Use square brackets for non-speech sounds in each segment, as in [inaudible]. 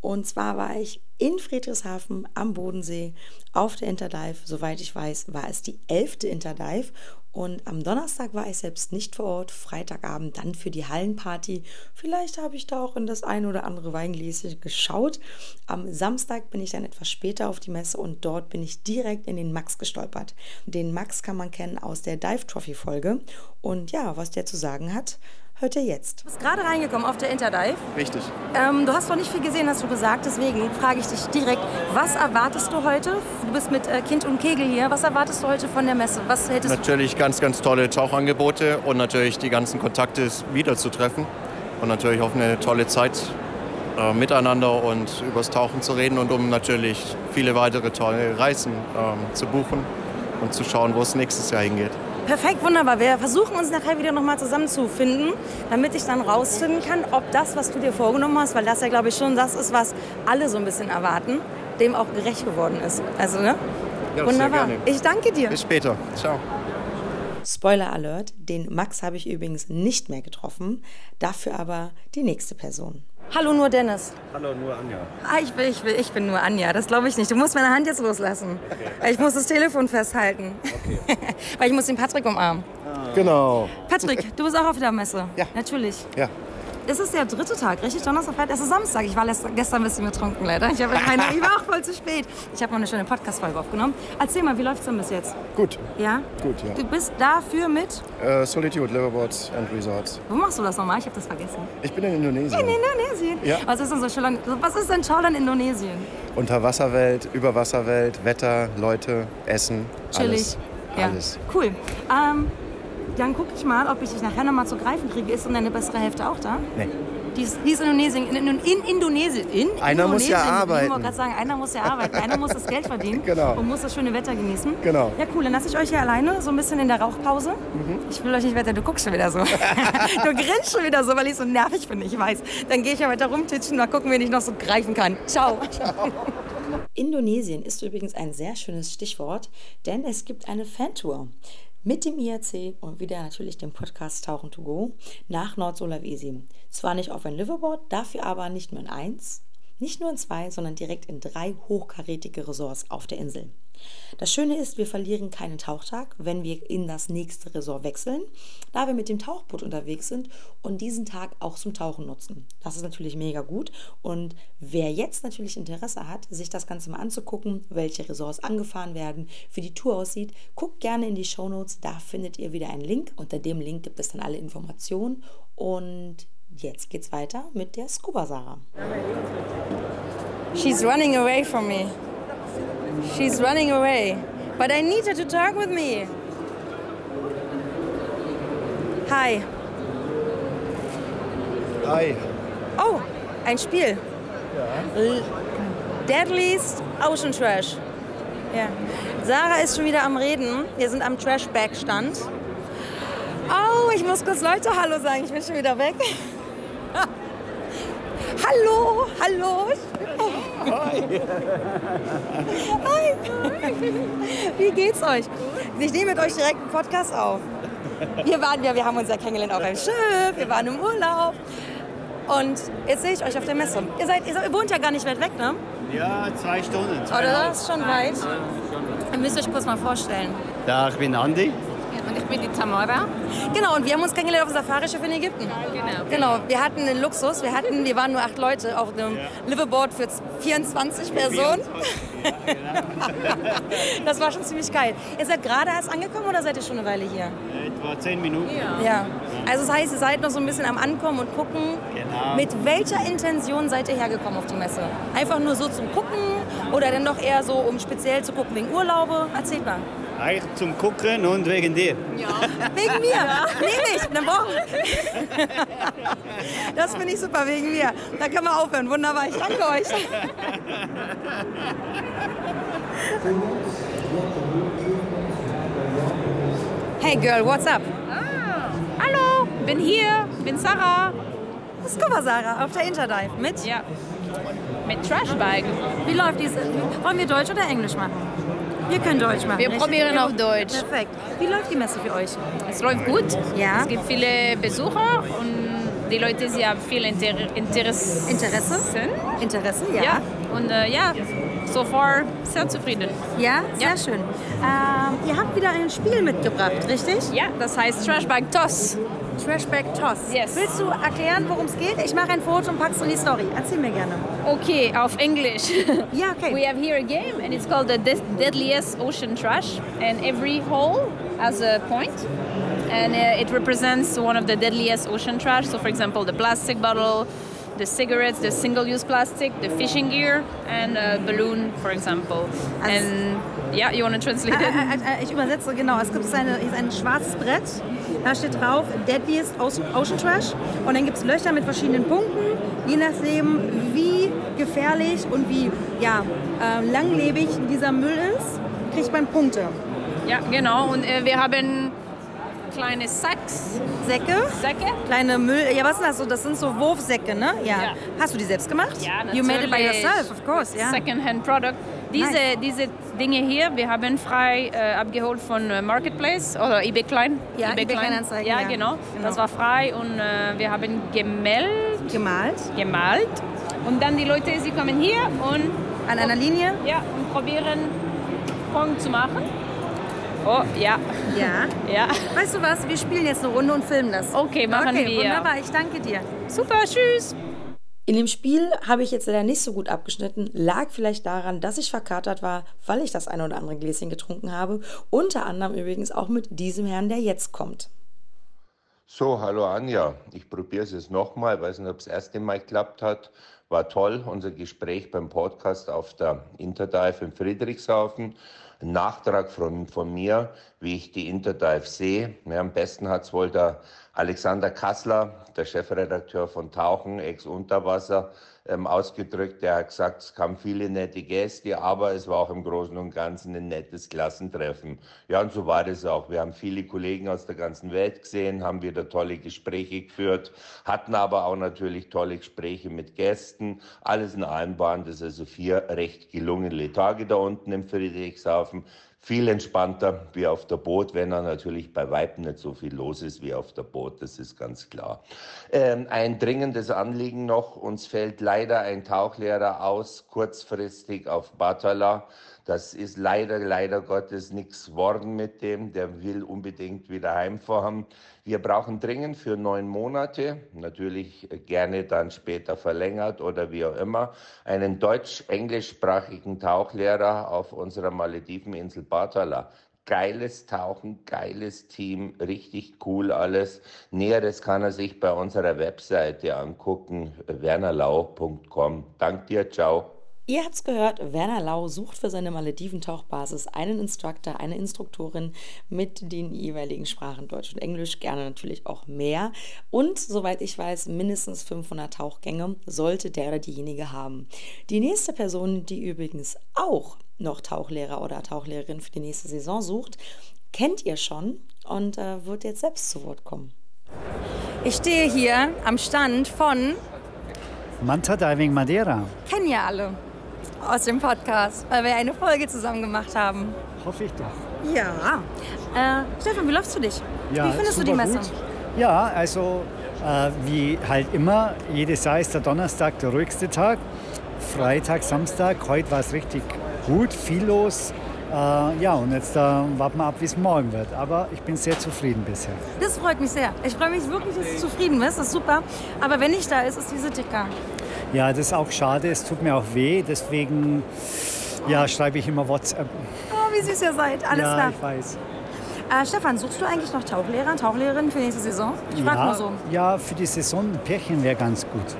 Und zwar war ich in Friedrichshafen am Bodensee auf der Interdive. Soweit ich weiß, war es die elfte Interdive. Und am Donnerstag war ich selbst nicht vor Ort, Freitagabend dann für die Hallenparty. Vielleicht habe ich da auch in das ein oder andere Weingläschen geschaut. Am Samstag bin ich dann etwas später auf die Messe und dort bin ich direkt in den Max gestolpert. Den Max kann man kennen aus der Dive Trophy Folge. Und ja, was der zu sagen hat, hört ihr jetzt. Du bist gerade reingekommen auf der Interdive. Richtig. Ähm, du hast noch nicht viel gesehen, hast du gesagt. Deswegen frage ich dich direkt, was erwartest du heute? Du bist mit äh, Kind und Kegel hier. Was erwartest du heute von der Messe? Was hättest natürlich ganz, ganz tolle Tauchangebote und natürlich die ganzen Kontakte wiederzutreffen. Und natürlich hoffen eine tolle Zeit äh, miteinander und übers Tauchen zu reden und um natürlich viele weitere tolle Reisen äh, zu buchen und zu schauen, wo es nächstes Jahr hingeht. Perfekt, wunderbar. Wir versuchen uns nachher wieder nochmal zusammenzufinden, damit ich dann rausfinden kann, ob das, was du dir vorgenommen hast, weil das ja, glaube ich, schon das ist, was alle so ein bisschen erwarten, dem auch gerecht geworden ist. Also, ne? Ja, wunderbar. Sehr gerne. Ich danke dir. Bis später. Ciao. Spoiler Alert, den Max habe ich übrigens nicht mehr getroffen, dafür aber die nächste Person. Hallo, nur Dennis. Hallo, nur Anja. Ah, ich, bin, ich, bin, ich bin nur Anja, das glaube ich nicht. Du musst meine Hand jetzt loslassen. Okay. Ich muss das Telefon festhalten. Okay. [laughs] Weil ich muss den Patrick umarmen. Ah. Genau. Patrick, du bist auch auf der Messe. Ja. Natürlich. Ja. Es ist der dritte Tag, richtig? Donnerstag, Freitag, es ist Samstag. Ich war gestern ein bisschen betrunken, leider. Ich, keine, ich [laughs] war auch voll zu spät. Ich habe mal eine schöne Podcast-Folge aufgenommen. Erzähl mal, wie läuft es denn bis jetzt? Gut. Ja? Gut, ja. Du bist dafür mit? Äh, Solitude, Liverboards and Resorts. Wo machst du das nochmal? Ich habe das vergessen. Ich bin in Indonesien. In Indonesien? Ja. Was ist denn so schön? Was ist denn toll an Indonesien? Unterwasserwelt, Überwasserwelt, Wetter, Leute, Essen, Chillig. alles. Ja. Alles. Cool. Ähm, dann gucke ich mal, ob ich dich nachher noch mal zu greifen kriege. Ist denn deine bessere Hälfte auch da? Nee. Die ist, die ist in Indonesien. In, in, in Indonesien. In Einer muss ja Indonesien. arbeiten. Ich wollte gerade sagen, einer muss ja arbeiten. einer muss das Geld verdienen. [laughs] Genau. Und muss das schöne Wetter genießen. Genau. Ja, cool. Dann lasse ich euch hier alleine, so ein bisschen in der Rauchpause. Mhm. Ich will euch nicht weiter, du guckst schon wieder so. [laughs] [laughs] du grinst schon wieder so, weil ich so nervig bin, ich weiß. Dann gehe ich ja weiter rumtitschen, mal gucken, wen ich noch so greifen kann. Ciao. Ciao. Indonesien ist übrigens ein sehr schönes Stichwort, denn es gibt eine Fantour mit dem IAC und wieder natürlich dem Podcast Tauchen to Go nach Nord-Sulawesi. Zwar nicht auf ein Liverboard, dafür aber nicht nur in eins, nicht nur in zwei, sondern direkt in drei hochkarätige Ressorts auf der Insel. Das Schöne ist, wir verlieren keinen Tauchtag, wenn wir in das nächste Resort wechseln, da wir mit dem Tauchboot unterwegs sind und diesen Tag auch zum Tauchen nutzen. Das ist natürlich mega gut und wer jetzt natürlich Interesse hat, sich das Ganze mal anzugucken, welche Resorts angefahren werden, wie die Tour aussieht, guckt gerne in die Show Notes, da findet ihr wieder einen Link. Unter dem Link gibt es dann alle Informationen und jetzt geht's weiter mit der Scuba Sarah. She's running away from me. She's running away. But I need her to talk with me. Hi. Hi. Oh, ein Spiel. Ja. Deadliest Ocean Trash. Ja. Sarah ist schon wieder am Reden. Wir sind am Trash-Bag-Stand. Oh, ich muss kurz Leute Hallo sagen. Ich bin schon wieder weg. [laughs] hallo, hallo. Hi. Hi. Wie geht's euch? Ich nehme mit euch direkt einen Podcast auf. Wir waren ja, wir haben uns ja kennengelernt auf einem Schiff, wir waren im Urlaub. Und jetzt sehe ich euch auf der Messe. Ihr, seid, ihr wohnt ja gar nicht weit weg, ne? Ja, zwei Stunden. Zwei Oder das ist schon weit. Ihr müsst euch kurz mal vorstellen. Ja, ich bin Andi. Und ich bin die Tamara. Genau, und wir haben uns kennengelernt auf dem Safari-Schiff in Ägypten. Genau. Genau, wir hatten den Luxus, wir, hatten, wir waren nur acht Leute auf einem ja. Liverboard für 24 Personen. 24, ja, genau. das war schon ziemlich geil. Ihr seid gerade erst angekommen oder seid ihr schon eine Weile hier? Etwa zehn Minuten. Ja. ja. Also das heißt, ihr seid noch so ein bisschen am Ankommen und gucken. Genau. Mit welcher Intention seid ihr hergekommen auf die Messe? Einfach nur so zum Gucken oder dann doch eher so, um speziell zu gucken wegen Urlaube? Erzählt mal. Eigentlich zum Gucken und wegen dir. Wegen mir. Nehme ich. Dann brauchen [laughs] Das finde ich super, wegen mir. Da können wir aufhören. Wunderbar. Ich danke euch. Hey Girl, what's up? Hallo, bin hier, bin Sarah. Das ist mal, Sarah, auf der Interdive mit. Ja. Mit Trashbike. Wie läuft diese? Wollen wir Deutsch oder Englisch machen? Wir können Deutsch machen. Wir probieren auf Deutsch. Perfekt. Wie läuft die Messe für euch? Es läuft gut. Ja. Es gibt viele Besucher und die Leute sie haben viel Inter Interesse. Interesse? Interesse, ja. Ja. Und äh, ja, so far sehr zufrieden. Ja, sehr Ja. schön. Ähm, ihr habt wieder ein Spiel mitgebracht, richtig? Ja, das heißt Trashbike Toss. Trashback Toss. Yes. Willst du erklären, worum es geht? Ich mache ein Foto und pack's in die Story. Erzähl mir gerne. Okay, auf Englisch. [laughs] Ja, okay. We have here a game and it's called the Deadliest Ocean Trash and every hole has a point and uh, it represents one of the deadliest ocean trash. So for example, the plastic bottle, the cigarettes, the single-use plastic, the fishing gear and a balloon, for example. Also- and yeah, you want to translate it? ä- ä- Ich übersetze genau. Es gibt eine, ist ein schwarzes Brett. Da steht drauf Deadliest Ocean Trash. Und dann gibt es Löcher mit verschiedenen Punkten. Je nachdem, wie gefährlich und wie ja, äh, langlebig dieser Müll ist, kriegt man Punkte. Ja, genau. Und äh, wir haben kleine Sacks, Säcke, Säcke. kleine Müll. Ja, was sind das so? Das sind so Wurfsäcke, ne? Ja. Ja. Hast du die selbst gemacht? Ja, You made it by natürlich. yourself, of course, ja. Second-hand Product. Diese, Nice. diese Dinge hier, wir haben frei äh, abgeholt von äh, Marketplace oder eBay Klein. Ja, eBay Kleinanzeigen, Ja, ja. genau. Genau. Das war frei und äh, wir haben gemeldet, Gemalt. gemalt. Und dann die Leute, sie kommen hier und, An einer Linie. ja, und probieren Punkt zu machen. Oh, ja, Ja. [laughs] ja. Weißt du was? Wir spielen jetzt eine Runde und filmen das. Okay, machen okay, wir. Wunderbar, ich danke dir. Super, tschüss. In dem Spiel habe ich jetzt leider nicht so gut abgeschnitten. Lag vielleicht daran, dass ich verkatert war, weil ich das eine oder andere Gläschen getrunken habe. Unter anderem übrigens auch mit diesem Herrn, der jetzt kommt. So, hallo Anja. Ich probiere es jetzt nochmal. Weiß nicht, ob es das erste Mal geklappt hat. War toll, unser Gespräch beim Podcast auf der Interdive in Friedrichshafen. Ein Nachtrag von, von mir, wie ich die Interdive sehe. Ja, am besten hat es wohl der Alexander Kassler, der Chefredakteur von Tauchen, Ex-Unterwasser, ähm, ausgedrückt. Der hat gesagt, es kamen viele nette Gäste, aber es war auch im Großen und Ganzen ein nettes Klassentreffen. Ja, und so war das auch. Wir haben viele Kollegen aus der ganzen Welt gesehen, haben wieder tolle Gespräche geführt, hatten aber auch natürlich tolle Gespräche mit Gästen. Alles in allem waren das also vier recht gelungene Tage da unten im Friedrichshafen. Viel entspannter wie auf der Boot, wenn er natürlich bei Weitem nicht so viel los ist wie auf der Boot, das ist ganz klar. Ähm, ein dringendes Anliegen noch, uns fällt leider ein Tauchlehrer aus, kurzfristig auf Batala. Das ist leider, leider Gottes nichts worden mit dem. Der will unbedingt wieder heimfahren. Wir brauchen dringend für neun Monate, natürlich gerne dann später verlängert oder wie auch immer, einen deutsch-englischsprachigen Tauchlehrer auf unserer Malediveninsel Batala. Geiles Tauchen, geiles Team, richtig cool alles. Näheres kann er sich bei unserer Webseite angucken, wernerlau.com. Dank dir, ciao. Ihr habt's gehört, Werner Lau sucht für seine Malediventauchbasis einen Instructor, eine Instruktorin mit den jeweiligen Sprachen Deutsch und Englisch, gerne natürlich auch mehr. Und soweit ich weiß, mindestens 500 Tauchgänge sollte der oder diejenige haben. Die nächste Person, die übrigens auch noch Tauchlehrer oder Tauchlehrerin für die nächste Saison sucht, kennt ihr schon und äh, wird jetzt selbst zu Wort kommen. Ich stehe hier am Stand von Manta Diving Madeira. kennen ja alle aus dem Podcast, weil wir eine Folge zusammen gemacht haben. Hoffe ich doch. Ja. Äh, Stefan, wie läufst du dich? Ja, wie findest du die Messe? Gut. Ja, also äh, wie halt immer, jedes Jahr ist der Donnerstag der ruhigste Tag. Freitag, Samstag, heute war es richtig gut, viel los. Äh, ja, und jetzt äh, warten wir ab, wie es morgen wird. Aber ich bin sehr zufrieden bisher. Das freut mich sehr. Ich freue mich wirklich, dass du zufrieden bist. Das ist super. Aber wenn nicht da ist, ist diese dicker. Ja, das ist auch schade, es tut mir auch weh. Deswegen ja, schreibe ich immer WhatsApp. Oh, wie süß ihr seid. Alles ja, klar. ich weiß. Äh, Stefan, suchst du eigentlich noch Tauchlehrer, Tauchlehrerin für nächste Saison? Ich frag ja, nur so. ja, für die Saison ein Pärchen wäre ganz gut.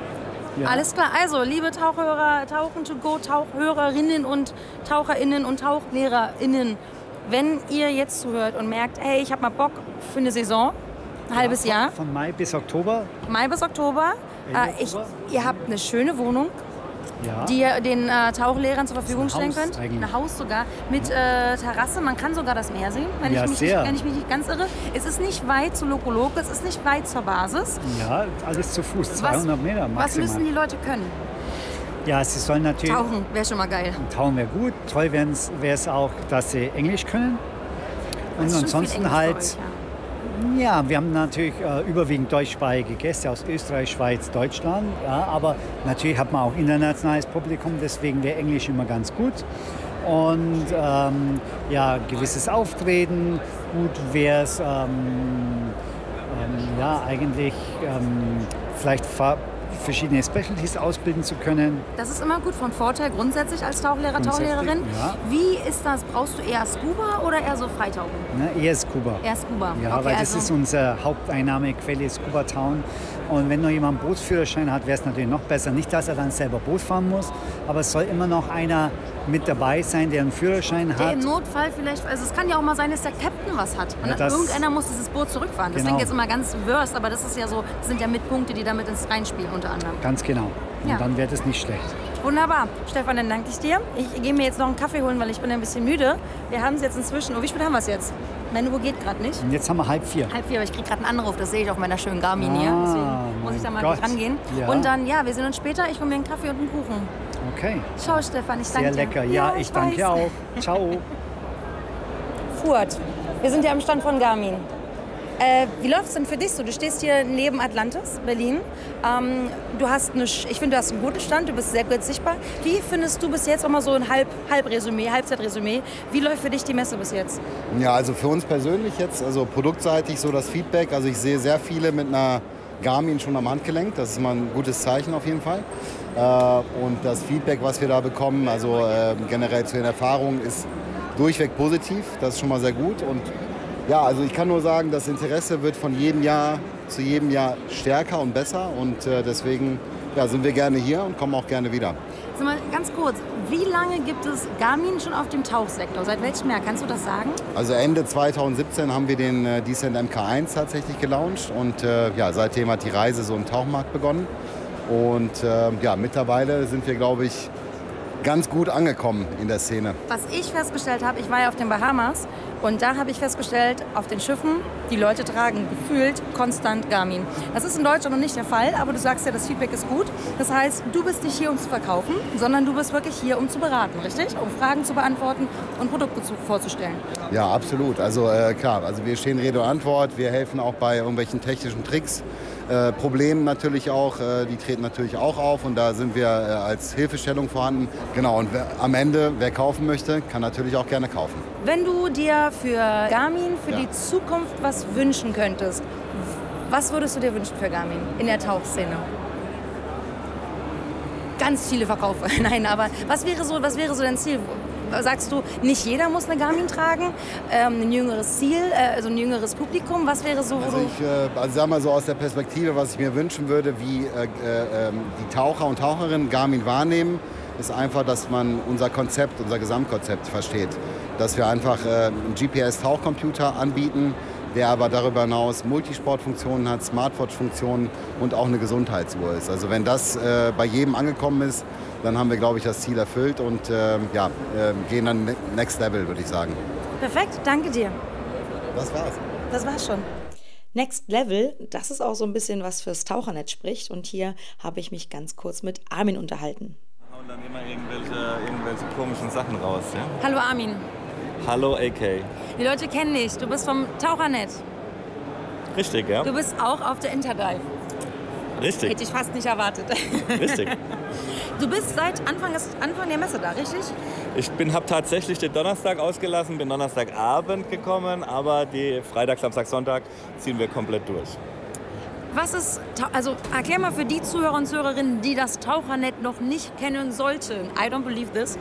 Ja. Alles klar. Also, liebe Tauchhörer, Tauchen to go, Tauchhörerinnen und Taucherinnen und Tauchlehrerinnen wenn ihr jetzt zuhört und merkt, hey, ich habe mal Bock für eine Saison, ein halbes von, Jahr, Von Mai bis Oktober. Mai bis Oktober, äh, ich, ihr habt eine schöne Wohnung, Ja. die ihr den äh, Tauchlehrern zur Verfügung stellen Haus könnt. eigentlich. Ein Haus sogar mit äh, Terrasse. Man kann sogar das Meer sehen, wenn, Ja, ich mich sehr. Nicht, wenn ich mich nicht ganz irre. Es ist nicht weit zu Lokoloko, es ist nicht weit zur Basis. ja, alles zu Fuß, Was, 200 Meter maximal. was müssen die Leute können? ja, sie sollen natürlich Tauchen wäre schon mal geil. Tauchen wäre gut. Toll wäre es auch, dass sie Englisch können. Und ansonsten halt, euch, ja. Ja, wir haben natürlich äh, überwiegend deutschsprachige Gäste aus Österreich, Schweiz, Deutschland. Ja, aber natürlich hat man auch internationales Publikum, deswegen wäre Englisch immer ganz gut. Und ähm, ja, gewisses Auftreten, gut wäre es, ähm, ähm, ja, eigentlich ähm, vielleicht verschiedene Specialties ausbilden zu können. Das ist immer gut von Vorteil grundsätzlich als Tauchlehrer, Tauchlehrerin. ja. Wie ist das? Brauchst du eher Scuba oder eher so Freitauchen? Ne, eher Scuba. Eher Scuba. Ja, okay, weil das also, ist unsere Haupteinnahmequelle, Scuba Town. Und wenn noch jemand einen Bootsführerschein hat, wäre es natürlich noch besser. Nicht, dass er dann selber Boot fahren muss, aber es soll immer noch einer mit dabei sein, der einen Führerschein der hat. im Notfall vielleicht, also es kann ja auch mal sein, dass der Captain was hat. Und Ja, das- irgendeiner muss dieses Boot zurückfahren. Das Genau. klingt jetzt immer ganz worst, aber das ist ja so, das sind ja Mitpunkte, die damit ins Reinspielen unter anderem. Ganz genau. Und Ja. dann wäre das nicht schlecht. Wunderbar. Stefan, dann danke ich dir. Ich gehe mir jetzt noch einen Kaffee holen, weil ich bin ein bisschen müde. Wir haben es jetzt inzwischen. Oh, wie spät haben wir es jetzt? Meine Uhr geht gerade nicht. Und jetzt haben wir halb vier. Halb vier, aber ich kriege gerade einen Anruf. Das sehe ich auf meiner schönen Garmin hier. Ah, Deswegen muss ich da mal Gott. rangehen. Ja. Und dann, ja, wir sehen uns später. Ich hole mir einen Kaffee und einen Kuchen. Okay. Ciao, Stefan. Ich danke Sehr dir. lecker. Ja, ich danke weiß. auch. Ciao. [laughs] Furt. Wir sind ja am Stand von Garmin. Äh, wie läuft es denn für dich so? Du stehst hier neben Atlantis, Berlin. Ähm, du hast eine, ich finde, du hast einen guten Stand, du bist sehr gut sichtbar. Wie findest du bis jetzt auch mal so ein Halb, Halbzeitresümee? Wie läuft für dich die Messe bis jetzt? Ja, also für uns persönlich jetzt, also produktseitig so das Feedback. Also ich sehe sehr viele mit einer Garmin schon am Handgelenk. Das ist mal ein gutes Zeichen auf jeden Fall. Äh, und das Feedback, was wir da bekommen, also äh, generell zu den Erfahrungen, ist durchweg positiv. Das ist schon mal sehr gut. Und ja, also ich kann nur sagen, das Interesse wird von jedem Jahr zu jedem Jahr stärker und besser. Und äh, deswegen ja, sind wir gerne hier und kommen auch gerne wieder. Sag mal ganz kurz, wie lange gibt es Garmin schon auf dem Tauchsektor? Seit welchem Jahr? Kannst du das sagen? Also Ende 2017 haben wir den äh, Descent MK1 tatsächlich gelauncht und äh, ja, seitdem hat die Reise so im Tauchmarkt begonnen. Und äh, ja, mittlerweile sind wir, glaube ich, ganz gut angekommen in der Szene. Was ich festgestellt habe, ich war ja auf den Bahamas und da habe ich festgestellt, auf den Schiffen, die Leute tragen gefühlt konstant Garmin. Das ist in Deutschland noch nicht der Fall, aber du sagst ja, das Feedback ist gut. Das heißt, du bist nicht hier, um zu verkaufen, sondern du bist wirklich hier, um zu beraten, richtig? Um Fragen zu beantworten und Produkte zu, vorzustellen. Ja, absolut. Also äh, klar, also wir stehen Rede und Antwort. Wir helfen auch bei irgendwelchen technischen Tricks. Äh, Problemen natürlich auch, äh, die treten natürlich auch auf und da sind wir äh, als Hilfestellung vorhanden. Genau, und wer, am Ende, wer kaufen möchte, kann natürlich auch gerne kaufen. Wenn du dir für Garmin, für Ja. die Zukunft was wünschen könntest, was würdest du dir wünschen für Garmin in der Tauchszene? Ganz viele Verkaufe. [laughs] Nein, aber was wäre so, was wäre so dein Ziel? Sagst du, nicht jeder muss eine Garmin tragen? Ähm, ein jüngeres Ziel, äh, also ein jüngeres Publikum? Was wäre so, Also ich äh, also sag mal so aus der Perspektive, was ich mir wünschen würde, wie äh, äh, ähm, die Taucher und Taucherinnen Garmin wahrnehmen, ist einfach, dass man unser Konzept, unser Gesamtkonzept versteht. Dass wir einfach äh, einen GPS-Tauchcomputer anbieten, der aber darüber hinaus Multisportfunktionen hat, Smartwatch-Funktionen und auch eine Gesundheitsuhr ist. Also wenn das äh, bei jedem angekommen ist, dann haben wir, glaube ich, das Ziel erfüllt und ähm, ja, äh, gehen dann ne- next level, würde ich sagen. Perfekt, danke dir. Das war's. Das war's schon. Next Level, das ist auch so ein bisschen was fürs Tauchernetz spricht. Und hier habe ich mich ganz kurz mit Armin unterhalten. Und dann immer irgendwelche, irgendwelche komischen Sachen raus, ja? Hallo Armin. Hallo AK. Die Leute kennen dich. Du bist vom Tauchernet. Richtig, ja? Du bist auch auf der Interdive. Richtig, Hätte ich fast nicht erwartet. richtig. [laughs] Du bist seit Anfang, des, Anfang der Messe da, richtig? Ich bin, habe tatsächlich den Donnerstag ausgelassen, bin Donnerstagabend gekommen, aber die Freitag, Samstag, Sonntag ziehen wir komplett durch. Was ist, also erklär mal für die Zuhörer und Zuhörerinnen, die das Tauchernet noch nicht kennen sollten. I don't believe this.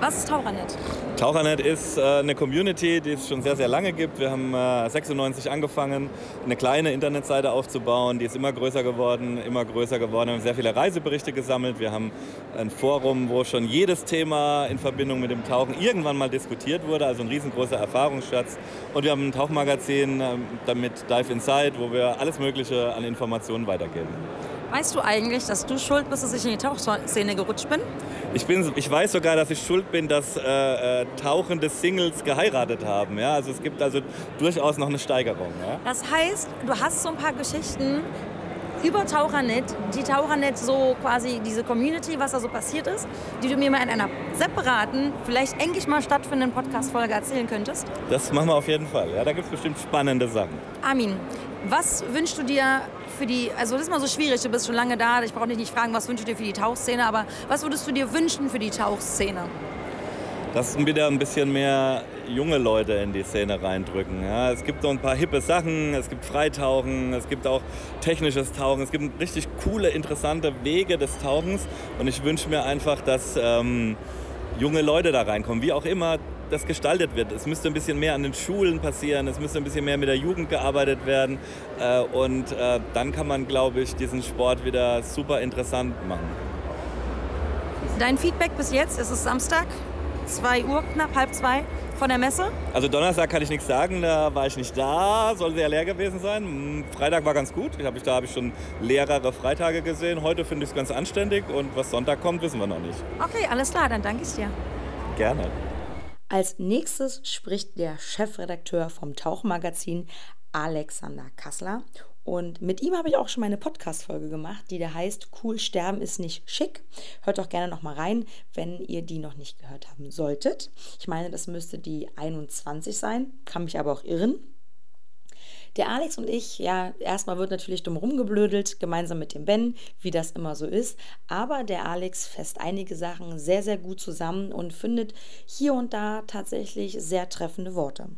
Was ist Tauchernet? Tauchernet ist äh, eine Community, die es schon sehr, sehr lange gibt. Wir haben äh, 96 angefangen, eine kleine Internetseite aufzubauen. Die ist immer größer geworden, immer größer geworden. Wir haben sehr viele Reiseberichte gesammelt. Wir haben ein Forum, wo schon jedes Thema in Verbindung mit dem Tauchen irgendwann mal diskutiert wurde, also ein riesengroßer Erfahrungsschatz. Und wir haben ein Tauchmagazin äh, damit Dive Inside, wo wir alles Mögliche an Informationen weitergeben. Weißt du eigentlich, dass du schuld bist, dass ich in die Tauchszene gerutscht bin? Ich, bin, ich weiß sogar, dass ich schuld bin, dass äh, äh, tauchende Singles geheiratet haben. Ja? Also es gibt also durchaus noch eine Steigerung. Ja? Das heißt, du hast so ein paar Geschichten über Tauchernet, die Tauchernet so quasi diese Community, was da so passiert ist, die du mir mal in einer separaten, vielleicht endlich mal stattfindenden Podcast-Folge erzählen könntest? Das machen wir auf jeden Fall. Ja? Da gibt es bestimmt spannende Sachen. Armin, was wünschst du dir für die, also das ist mal so schwierig, du bist schon lange da, ich brauche dich nicht fragen, was wünschst du dir für die Tauchszene, aber was würdest du dir wünschen für die Tauchszene? Dass wieder ein bisschen mehr junge Leute in die Szene reindrücken. Ja, es gibt so ein paar hippe Sachen, es gibt Freitauchen, es gibt auch technisches Tauchen, es gibt richtig coole, interessante Wege des Tauchens und ich wünsche mir einfach, dass ähm, junge Leute da reinkommen, wie auch immer das gestaltet wird. Es müsste ein bisschen mehr an den Schulen passieren, es müsste ein bisschen mehr mit der Jugend gearbeitet werden. Äh, und äh, dann kann man, glaube ich, diesen Sport wieder super interessant machen. Dein Feedback bis jetzt, es ist Samstag, 2 Uhr, knapp halb zwei von der Messe? Also Donnerstag kann ich nichts sagen, da war ich nicht da, soll sehr leer gewesen sein. Hm, Freitag war ganz gut, ich hab, da habe ich schon leerere Freitage gesehen. Heute finde ich es ganz anständig und was Sonntag kommt, wissen wir noch nicht. Okay, alles klar, dann danke ich dir. Gerne. Als nächstes spricht der Chefredakteur vom Tauchmagazin Alexander Kassler. Und mit ihm habe ich auch schon meine Podcast-Folge gemacht, die da heißt Cool sterben ist nicht schick. Hört doch gerne nochmal rein, wenn ihr die noch nicht gehört haben solltet. Ich meine, das müsste die 21 sein, kann mich aber auch irren. Der Alex und ich, ja, erstmal wird natürlich dumm rumgeblödelt, gemeinsam mit dem Ben, wie das immer so ist. Aber der Alex fässt einige Sachen sehr, sehr gut zusammen und findet hier und da tatsächlich sehr treffende Worte.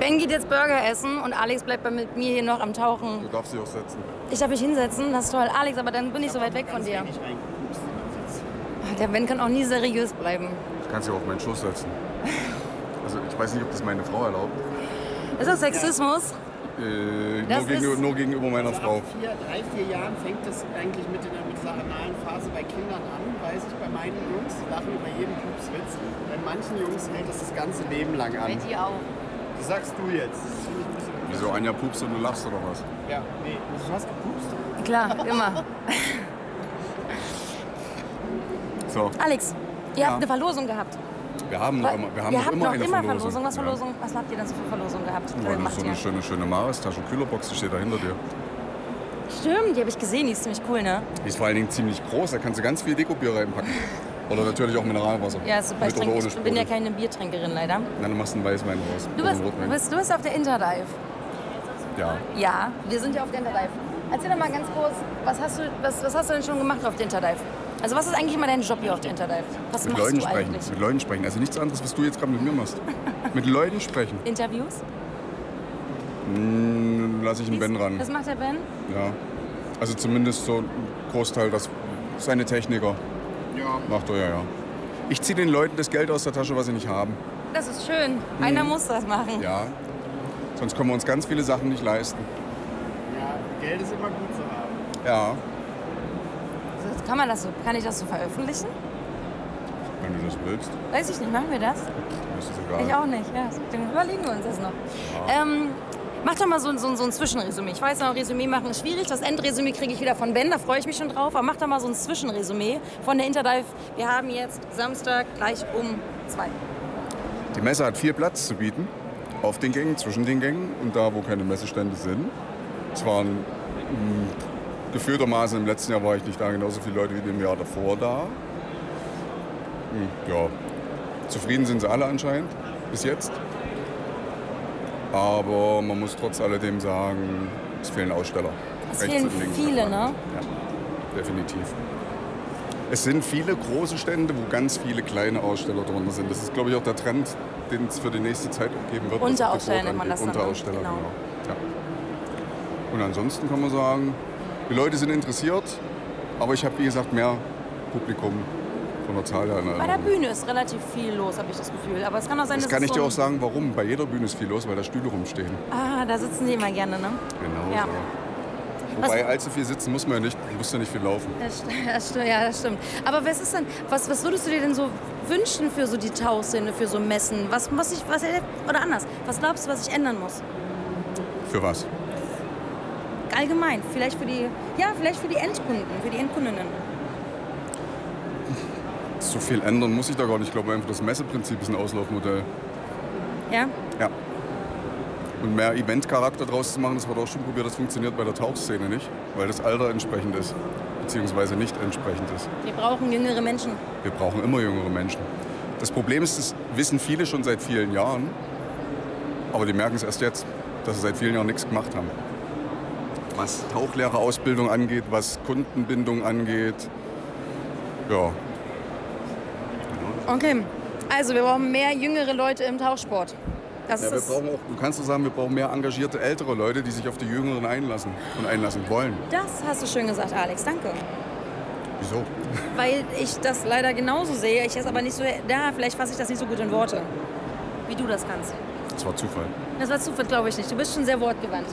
Ben geht jetzt Burger essen und Alex bleibt mit mir hier noch am Tauchen. Du darfst dich auch setzen. Ich darf mich hinsetzen, das ist toll. Alex, aber dann bin ich so weit weg von dir. Der Ben kann auch nie seriös bleiben. Du kannst dich auch auf meinen Schoß setzen. Also ich weiß nicht, ob das meine Frau erlaubt. Ist das Sexismus? Äh, Das nur, gegenüber, nur gegenüber meiner Frau. Ab vier, drei, vier Jahren fängt es eigentlich mit, der, mit dieser analen Phase bei Kindern an, weiß ich bei meinen Jungs. Die lachen über jeden Pupswitz. Bei manchen Jungs hält es das ganze Leben lang an. Bei dir auch. Das sagst du jetzt. Das Wieso, Anja pupst und du lachst oder was? Ja, nee, du hast gepupst. Klar, immer. So, Alex, ihr Ja. habt eine Verlosung gehabt. Wir haben noch immer, wir haben ihr noch habt immer noch eine immer Verlosung. Verlosung. Was, Ja. Verlosung? Was habt ihr denn so für Verlosung gehabt? Ja, Äh, das ist macht so ihr? eine schöne, schöne Maris-Tasche, Kühlerbox, die steht da hinter dir. Stimmt, die habe ich gesehen, die ist ziemlich cool, ne? Die ist vor allen Dingen ziemlich groß, da kannst du ganz viel Dekobier reinpacken. Oder natürlich auch Mineralwasser. Ja, super. Ich, trinke, ich bin ja keine Biertrinkerin leider. Nein, du machst einen Weißwein raus. Du bist, du bist, du bist auf der Interdive. Ja. Ja, wir sind ja auf der Interdive. Erzähl doch mal ganz kurz, was hast du, was, was hast du denn schon gemacht auf der Interdive? Also was ist eigentlich immer dein Job hier auf der Interdive? Was Mit machst Leuten du sprechen. eigentlich? Mit Leuten sprechen. Also nichts anderes, was du jetzt gerade mit mir machst. mit Leuten sprechen. [laughs] Interviews? Hm, lass ich einen Ben ran. Was macht der Ben? Ja. Also zumindest so ein Großteil, das seine Techniker. Ja. Macht er ja, ja. Ich ziehe den Leuten das Geld aus der Tasche, was sie nicht haben. Das ist schön. Einer muss das machen. Ja. Sonst können wir uns ganz viele Sachen nicht leisten. Ja, Geld ist immer gut zu haben. Ja, Kann, man das so, kann ich das so veröffentlichen? wenn du das willst. Weiß ich nicht, machen wir das? Ist das egal. Ich auch nicht, ja. Dann überlegen wir uns das noch. Ähm, mach doch mal so, ein- so, so ein Zwischenresümee. Ich weiß noch, Resümee machen ist schwierig. Das Endresümee kriege ich wieder von Ben, da freue ich mich schon drauf. Aber mach doch mal so ein Zwischenresümee von der Interdive. Wir haben jetzt Samstag gleich um zwei. Die Messe hat viel Platz zu bieten. Auf den Gängen, zwischen den Gängen und da, wo keine Messestände sind. Es waren mh, gefühltermaßen im letzten Jahr war ich nicht da, genauso viele Leute wie im Jahr davor da. Hm, ja, zufrieden sind sie alle anscheinend, bis jetzt. Aber man muss trotz alledem sagen, es fehlen Aussteller. Es Rechts fehlen und links viele, ne? Ja, definitiv. Es sind viele große Stände, wo ganz viele kleine Aussteller drunter sind. Das ist, glaube ich, auch der Trend, den es für die nächste Zeit geben wird. Unteraussteller Depot nennt man das dann, ne? Unteraussteller, Genau. genau. Ja. Und ansonsten kann man sagen, die Leute sind interessiert, aber ich habe, wie gesagt, mehr Publikum von der Zahl her. in Bei der. Bühne ist relativ viel los, habe ich das Gefühl. Aber es kann auch sein, Das dass kann es ich so dir auch sagen, warum. Bei jeder Bühne ist viel los, weil da Stühle rumstehen. Ah, da sitzen die immer gerne, ne? Genau Ja. so. Was- Wobei allzu viel sitzen muss man ja nicht, du musst ja nicht viel laufen. Das, [laughs] das stimmt, ja, das stimmt. Aber was ist denn, was, was würdest du dir denn so wünschen für so die Tauchszene, für so Messen? Was muss ich, was, oder anders, was glaubst du, was sich ändern muss? Für was? Allgemein, vielleicht für die, ja, vielleicht für die Endkunden, für die Endkundinnen. So viel ändern muss ich da gar nicht. Ich glaube einfach, das Messeprinzip ist ein Auslaufmodell. Ja? Ja. Und mehr Eventcharakter draus zu machen, das wird auch schon probiert, das funktioniert bei der Tauchszene nicht, weil das Alter entsprechend ist, beziehungsweise nicht entsprechend ist. Wir brauchen jüngere Menschen. Wir brauchen immer jüngere Menschen. Das Problem ist, das wissen viele schon seit vielen Jahren, aber die merken es erst jetzt, dass sie seit vielen Jahren nichts gemacht haben. Was Tauchlehrerausbildung angeht, was Kundenbindung angeht. Ja, Okay, also wir brauchen mehr jüngere Leute im Tauchsport. Das ja wir brauchen auch, du kannst doch sagen, wir brauchen mehr engagierte ältere Leute, die sich auf die Jüngeren einlassen und einlassen wollen. das hast du schön gesagt, Alex, danke. Wieso? Weil ich das leider genauso sehe. Ich es aber nicht so, da, vielleicht fasse ich das nicht so gut in Worte, wie du das kannst. Das war Zufall. Das war Zufall, glaube ich nicht. Du bist schon sehr wortgewandt.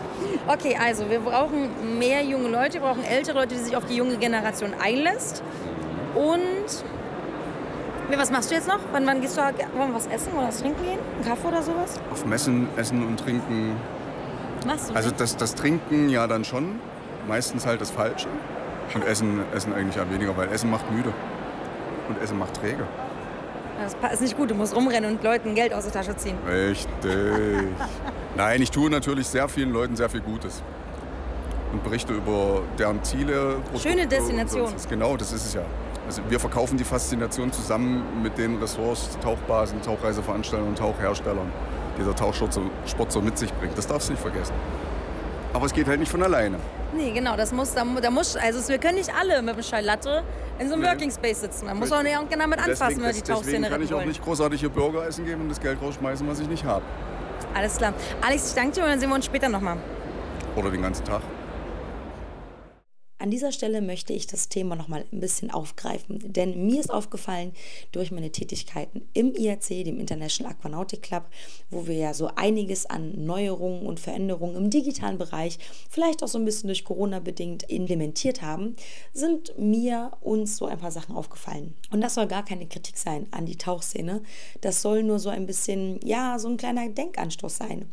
Okay, also wir brauchen mehr junge Leute, wir brauchen ältere Leute, die sich auf die junge Generation einlässt. Und was machst du jetzt noch? Wann, wann gehst du, wir was essen oder was trinken gehen? Einen Kaffee oder sowas? Auf Messen, Essen und Trinken. Machst du Also das, das Trinken ja dann schon. Meistens halt das Falsche. Und Essen, Essen eigentlich ja weniger, weil Essen macht müde. Und Essen macht träge. Das pa- ist nicht gut, du musst rumrennen und Leuten Geld aus der Tasche ziehen. Richtig. [laughs] Nein, ich tue natürlich sehr vielen Leuten sehr viel Gutes. Und berichte über deren Ziele. Produkte Schöne Destination. Genau, das ist es ja. Also wir verkaufen die Faszination zusammen mit den Ressorts, Tauchbasen, Tauchreiseveranstaltern und Tauchherstellern, die der Tauchsport so, Sport so mit sich bringt. Das darfst du nicht vergessen. Aber es geht halt nicht von alleine. Nee, genau, das muss, da, da muss, also wir können nicht alle mit dem Schall Latte in so einem Nee. Working Space sitzen. Da muss auch nicht irgendjemand damit anfassen, wenn wir die deswegen Tauchszene kann retten ich auch nicht großartig hier Burger essen gehen und das Geld rausschmeißen, was ich nicht habe. Alles klar. Alex, ich danke dir und dann sehen wir uns später nochmal. Oder den ganzen Tag. An dieser Stelle möchte ich das Thema noch mal ein bisschen aufgreifen, denn mir ist aufgefallen durch meine Tätigkeiten im IRC, dem International Aquanautic Club, wo wir ja so einiges an Neuerungen und Veränderungen im digitalen Bereich, vielleicht auch so ein bisschen durch Corona bedingt implementiert haben, sind mir uns so ein paar Sachen aufgefallen. Und das soll gar keine Kritik sein an die Tauchszene, das soll nur so ein bisschen, ja, so ein kleiner Denkanstoß sein.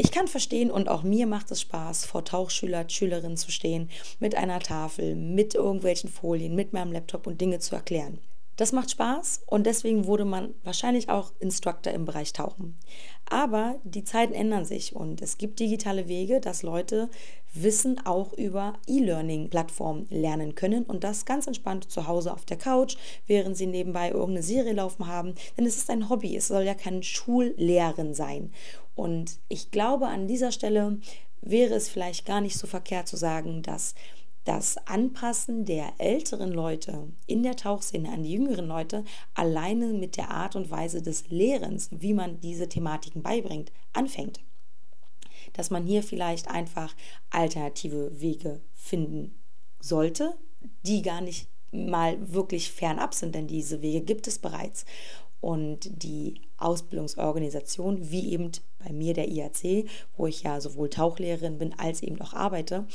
Ich kann verstehen und auch mir macht es Spaß, vor Tauchschüler, Schülerinnen zu stehen, mit einer Tafel, mit irgendwelchen Folien, mit meinem Laptop und Dinge zu erklären. Das macht Spaß und deswegen wurde man wahrscheinlich auch Instructor im Bereich Tauchen. Aber die Zeiten ändern sich und es gibt digitale Wege, dass Leute Wissen auch über E-Learning-Plattformen lernen können und das ganz entspannt zu Hause auf der Couch, während sie nebenbei irgendeine Serie laufen haben. Denn es ist ein Hobby, es soll ja kein Schullehren sein. Und ich glaube, an dieser Stelle wäre es vielleicht gar nicht so verkehrt zu sagen, dass das Anpassen der älteren Leute in der Tauchszene an die jüngeren Leute alleine mit der Art und Weise des Lehrens, wie man diese Thematiken beibringt, anfängt. Dass man hier vielleicht einfach alternative Wege finden sollte, die gar nicht mal wirklich fernab sind, denn diese Wege gibt es bereits. Und die Ausbildungsorganisation, wie eben bei mir der IAC, wo ich ja sowohl Tauchlehrerin bin als eben auch arbeite,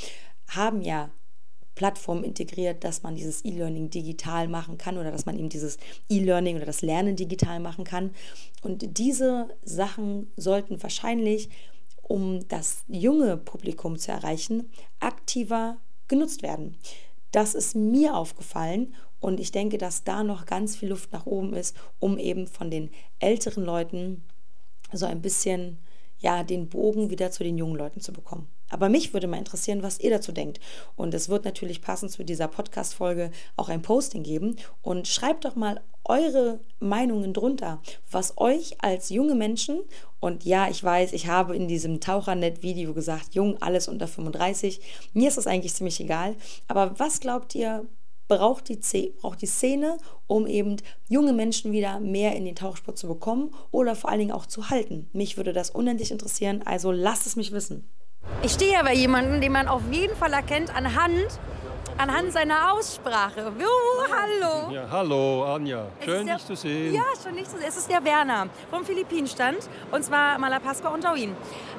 haben ja Plattformen integriert, dass man dieses E-Learning digital machen kann oder dass man eben dieses E-Learning oder das Lernen digital machen kann. Und diese Sachen sollten wahrscheinlich, um das junge Publikum zu erreichen, aktiver genutzt werden. Das ist mir aufgefallen und ich denke, dass da noch ganz viel Luft nach oben ist, um eben von den älteren Leuten so ein bisschen ja den Bogen wieder zu den jungen Leuten zu bekommen. Aber mich würde mal interessieren, was ihr dazu denkt. Und es wird natürlich passend zu dieser Podcast-Folge auch ein Posting geben. Und schreibt doch mal eure Meinungen drunter, was euch als junge Menschen, und ja, ich weiß, ich habe in diesem Tauchernet-Video gesagt, jung, alles unter 35. Mir ist das eigentlich ziemlich egal. Aber was glaubt ihr, braucht die, braucht die Szene, um eben junge Menschen wieder mehr in den Tauchsport zu bekommen oder vor allen Dingen auch zu halten? Mich würde das unendlich interessieren, also lasst es mich wissen. Ich stehe ja bei jemandem, den man auf jeden Fall erkennt anhand anhand seiner Aussprache. Juhu, hallo. Ja, hallo Anja, schön der- dich zu sehen. Ja, schön dich zu sehen. Es ist der Werner vom Philippinenstand und zwar Malapascua und Tauin.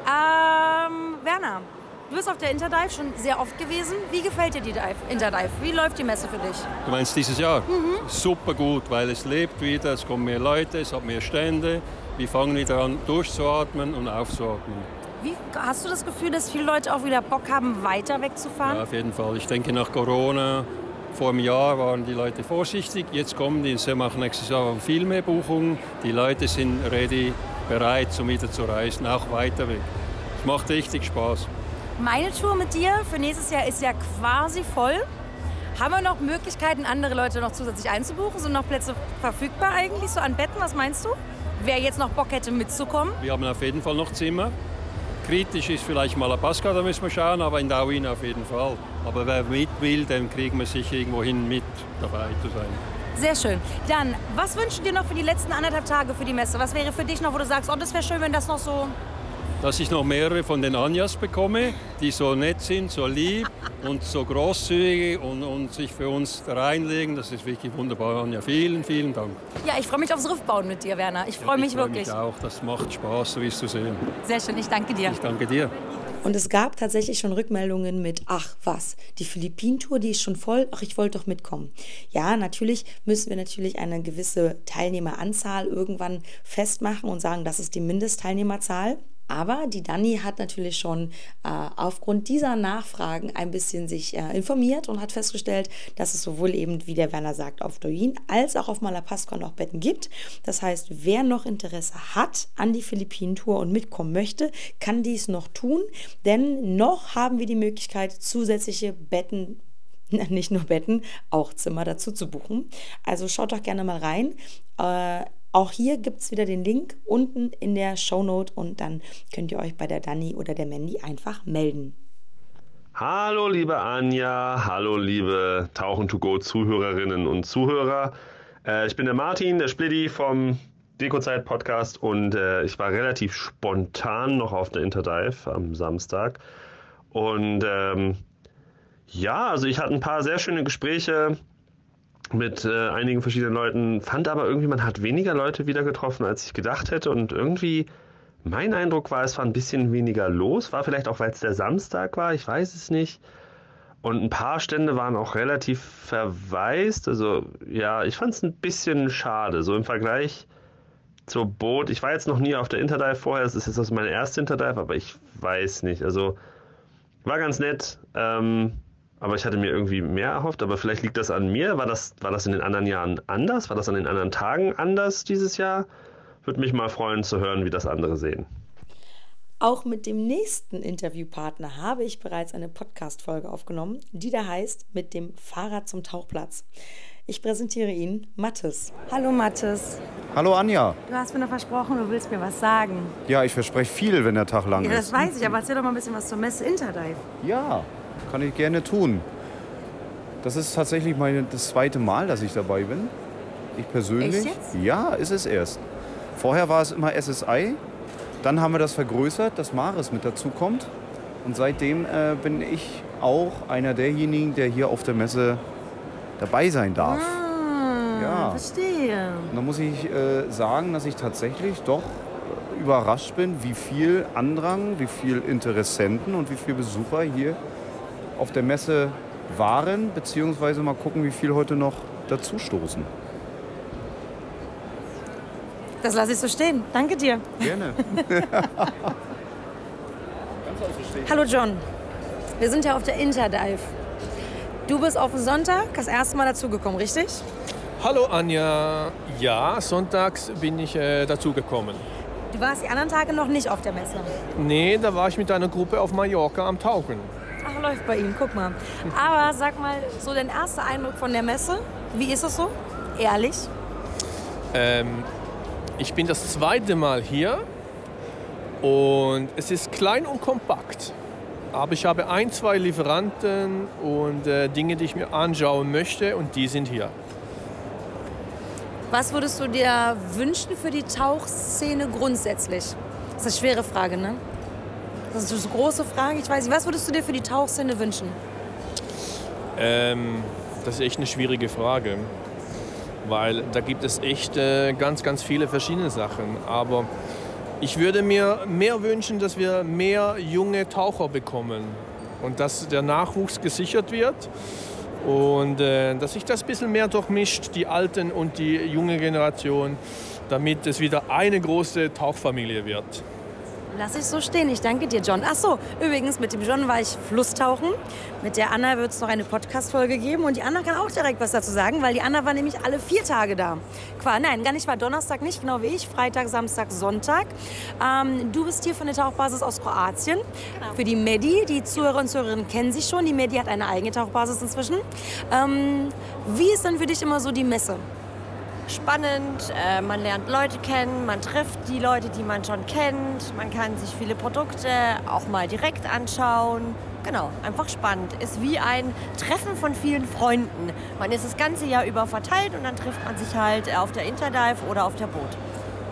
Ähm, Werner, du bist auf der Interdive schon sehr oft gewesen. Wie gefällt dir die Dive, Interdive? Wie läuft die Messe für dich? Du meinst dieses Jahr? Mhm. Super gut, weil es lebt wieder, es kommen mehr Leute, es hat mehr Stände. Wir fangen wieder an durchzuatmen und aufzuatmen. Wie, hast du das Gefühl, dass viele Leute auch wieder Bock haben, weiter wegzufahren? Ja, auf jeden Fall. Ich denke nach Corona, vor einem Jahr waren die Leute vorsichtig, jetzt kommen die, sie machen nächstes Jahr viel mehr Buchungen. Die Leute sind ready, bereit, um wieder zu reisen, auch weiter weg. Es macht richtig Spaß. Meine Tour mit dir für nächstes Jahr ist ja quasi voll. Haben wir noch Möglichkeiten, andere Leute noch zusätzlich einzubuchen? Sind noch Plätze verfügbar eigentlich so an Betten? Was meinst du? Wer jetzt noch Bock hätte mitzukommen? Wir haben auf jeden Fall noch Zimmer. Kritisch ist vielleicht Malapascua, da müssen wir schauen, aber in Darwin auf jeden Fall. Aber wer mit will, den kriegen wir sicher irgendwo hin, mit dabei zu sein. Sehr schön. Dann, was wünschst du dir noch für die letzten anderthalb Tage für die Messe? Was wäre für dich noch, wo du sagst, oh, das wäre schön, wenn das noch so... Dass ich noch mehrere von den Anjas bekomme, die so nett sind, so lieb und so großzügig und, und sich für uns reinlegen, das ist wirklich wunderbar, Anja. Vielen, vielen Dank. Ja, ich freue mich aufs Riffbauen mit dir, Werner. Ich freue mich ich freu wirklich. Mich auch, das macht Spaß, so wie es zu sehen. Sehr schön, ich danke dir. Ich danke dir. Und es gab tatsächlich schon Rückmeldungen mit, ach was, die Philippinen-Tour, die ist schon voll, ach ich wollte doch mitkommen. Ja, natürlich müssen wir natürlich eine gewisse Teilnehmeranzahl irgendwann festmachen und sagen, das ist die Mindestteilnehmerzahl. Aber die Dani hat natürlich schon äh, aufgrund dieser Nachfragen ein bisschen sich äh, informiert und hat festgestellt, dass es sowohl eben, wie der Werner sagt, auf Doin als auch auf Malapascua noch Betten gibt. Das heißt, wer noch Interesse hat an die Philippinen-Tour und mitkommen möchte, kann dies noch tun, denn noch haben wir die Möglichkeit, zusätzliche Betten [laughs] nicht nur Betten, auch Zimmer dazu zu buchen. Also schaut doch gerne mal rein. Äh, auch hier gibt es wieder den Link unten in der Shownote und dann könnt ihr euch bei der Dani oder der Mandy einfach melden. Hallo liebe Anja, hallo liebe Tauchen to go Zuhörerinnen und Zuhörer. Äh, ich bin der Martin, der Splitty vom Dekozeit Podcast und äh, ich war relativ spontan noch auf der Interdive am Samstag. Und ähm, ja, also ich hatte ein paar sehr schöne Gespräche mit äh, einigen verschiedenen Leuten, fand aber irgendwie, man hat weniger Leute wieder getroffen, als ich gedacht hätte. Und irgendwie, mein Eindruck war, es war ein bisschen weniger los. War vielleicht auch, weil es der Samstag war, ich weiß es nicht. Und ein paar Stände waren auch relativ verwaist. Also ja, ich fand es ein bisschen schade. So im Vergleich zur Boot. Ich war jetzt noch nie auf der Interdive vorher. Das ist jetzt also meine erste Interdive, aber ich weiß nicht. Also war ganz nett. Ähm, aber ich hatte mir irgendwie mehr erhofft. Aber vielleicht liegt das an mir. War das, war das in den anderen Jahren anders? War das an den anderen Tagen anders dieses Jahr? Würde mich mal freuen zu hören, wie das andere sehen. Auch mit dem nächsten Interviewpartner habe ich bereits eine Podcast-Folge aufgenommen, die da heißt Mit dem Fahrrad zum Tauchplatz. Ich präsentiere Ihnen Mathis. Hallo Mathis. Hallo Anja. Du hast mir noch versprochen, du willst mir was sagen. Ja, ich verspreche viel, wenn der Tag lang Ja, das ist. weiß ich, aber erzähl doch mal ein bisschen was zur Messe Interdive. Ja, kann ich gerne tun. Das ist tatsächlich meine, das zweite Mal, dass ich dabei bin. Ich persönlich. Echt jetzt? Ja, ist es erst. Vorher war es immer SSI. Dann haben wir das vergrößert, dass Maris mit dazu kommt. Und seitdem äh, bin ich auch einer derjenigen, der hier auf der Messe dabei sein darf. Ah, Ja. verstehe. Und da muss ich äh, sagen, dass ich tatsächlich doch überrascht bin, wie viel Andrang, wie viel Interessenten und wie viele Besucher hier auf der Messe waren, beziehungsweise mal gucken, wie viel heute noch dazustoßen. Das lasse ich so stehen. Danke dir. Gerne. [laughs] Hallo John. Wir sind ja auf der Interdive. Du bist auf den Sonntag das erste Mal dazugekommen, richtig? Hallo Anja. Ja, sonntags bin ich äh, dazugekommen. Du warst die anderen Tage noch nicht auf der Messe. Nee, da war ich mit einer Gruppe auf Mallorca am Tauchen. Läuft bei ihm, guck mal. Aber sag mal, so dein erster Eindruck von der Messe, wie ist es so? Ehrlich? Ähm, ich bin das zweite Mal hier und es ist klein und kompakt. Aber ich habe ein, zwei Lieferanten und äh, Dinge, die ich mir anschauen möchte und die sind hier. Was würdest du dir wünschen für die Tauchszene grundsätzlich? Das ist eine schwere Frage, ne? Das ist eine große Frage. Ich weiß nicht, was würdest du dir für die Tauchszene wünschen? Ähm, das ist echt eine schwierige Frage, weil da gibt es echt äh, ganz, ganz viele verschiedene Sachen. Aber ich würde mir mehr wünschen, dass wir mehr junge Taucher bekommen und dass der Nachwuchs gesichert wird und äh, dass sich das ein bisschen mehr durchmischt, die Alten und die junge Generation, damit es wieder eine große Tauchfamilie wird. Lass ich so stehen. Ich danke dir, John. Ach so, übrigens, mit dem John war ich Flusstauchen. Mit der Anna wird es noch eine Podcast-Folge geben. Und die Anna kann auch direkt was dazu sagen, weil die Anna war nämlich alle vier Tage da. Qua, nein, gar nicht war Donnerstag nicht, genau wie ich. Freitag, Samstag, Sonntag. Ähm, du bist hier von der Tauchbasis aus Kroatien. Für die Medi, die Zuhörer und Zuhörerinnen kennen sich schon. Die Medi hat eine eigene Tauchbasis inzwischen. Ähm, wie ist denn für dich immer so die Messe? Spannend, äh, man lernt Leute kennen, man trifft die Leute, die man schon kennt, man kann sich viele Produkte auch mal direkt anschauen. Genau, einfach spannend. Ist wie ein Treffen von vielen Freunden. Man ist das ganze Jahr über verteilt und dann trifft man sich halt auf der Interdive oder auf der Boot.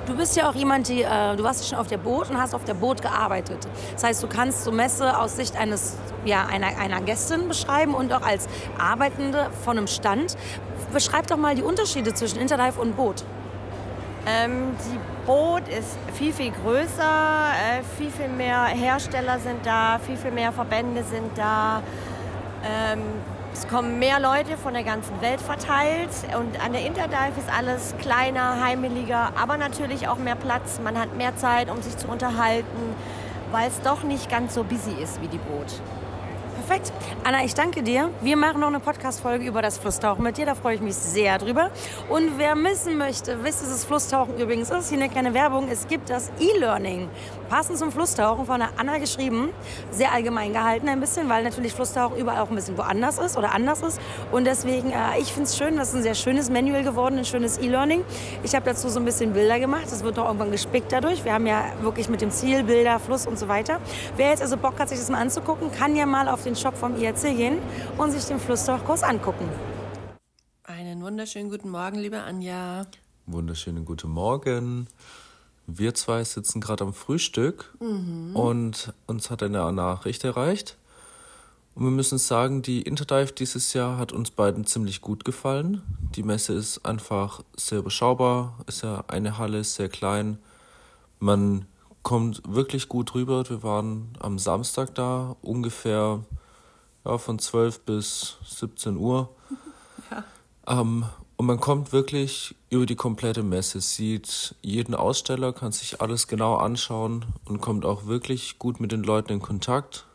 Du bist ja auch jemand, die, äh, du warst schon auf der Boot und hast auf der Boot gearbeitet. Das heißt, du kannst so Messe aus Sicht eines, ja, einer, einer Gästin beschreiben und auch als Arbeitende von einem Stand. Beschreib doch mal die Unterschiede zwischen Interdive und Boot. Ähm, die Boot ist viel, viel größer, äh, viel, viel mehr Hersteller sind da, viel, viel mehr Verbände sind da. Ähm, es kommen mehr Leute von der ganzen Welt verteilt und an der Interdive ist alles kleiner, heimeliger, aber natürlich auch mehr Platz. Man hat mehr Zeit, um sich zu unterhalten, weil es doch nicht ganz so busy ist wie die Boot. Perfekt. Anna, ich danke dir. Wir machen noch eine Podcast-Folge über das Flusstauchen mit dir. Da freue ich mich sehr drüber. Und wer missen möchte, wisst, dass es Flusstauchen übrigens ist, hier eine kleine Werbung. Es gibt das E-Learning. Passend zum Flusstauchen von der Anna geschrieben. Sehr allgemein gehalten ein bisschen, weil natürlich Flusstauchen überall auch ein bisschen woanders ist oder anders ist. Und deswegen, äh, ich finde es schön, das ist ein sehr schönes Manual geworden, ein schönes E-Learning. Ich habe dazu so ein bisschen Bilder gemacht. Das wird noch irgendwann gespickt dadurch. Wir haben ja wirklich mit dem Ziel Bilder, Fluss und so weiter. Wer jetzt also Bock hat, sich das mal anzugucken, kann ja mal auf den Shop vom IRC gehen und sich den Flusstauchkurs angucken. Einen wunderschönen guten Morgen, liebe Anja. Wunderschönen guten Morgen. Wir zwei sitzen gerade am Frühstück Mhm. und uns hat eine Nachricht erreicht. Und wir müssen sagen, die Interdive dieses Jahr hat uns beiden ziemlich gut gefallen. Die Messe ist einfach sehr überschaubar, ist ja eine Halle, sehr klein. Man kommt wirklich gut rüber. Wir waren am Samstag da, ungefähr ja, von 12 bis 17 Uhr. [laughs] Ja. Ähm, und man kommt wirklich über die komplette Messe, sieht jeden Aussteller, kann sich alles genau anschauen und kommt auch wirklich gut mit den Leuten in Kontakt.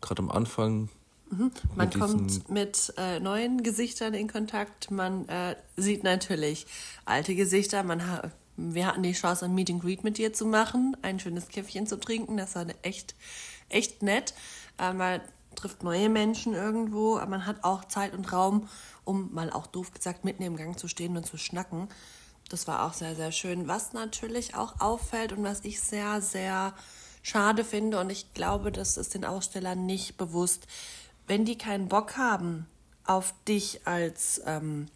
Gerade am Anfang. Mhm. Man mit kommt mit äh, neuen Gesichtern in Kontakt. Man äh, sieht natürlich alte Gesichter. Man ha wir hatten die Chance, ein Meet and Greet mit dir zu machen, ein schönes Käffchen zu trinken. Das war echt, echt nett. Man trifft neue Menschen irgendwo, aber man hat auch Zeit und Raum, um mal auch doof gesagt mitten im Gang zu stehen und zu schnacken. Das war auch sehr, sehr schön. Was natürlich auch auffällt und was ich sehr, sehr schade finde und ich glaube, das ist den Ausstellern nicht bewusst, wenn die keinen Bock haben auf dich als ähm,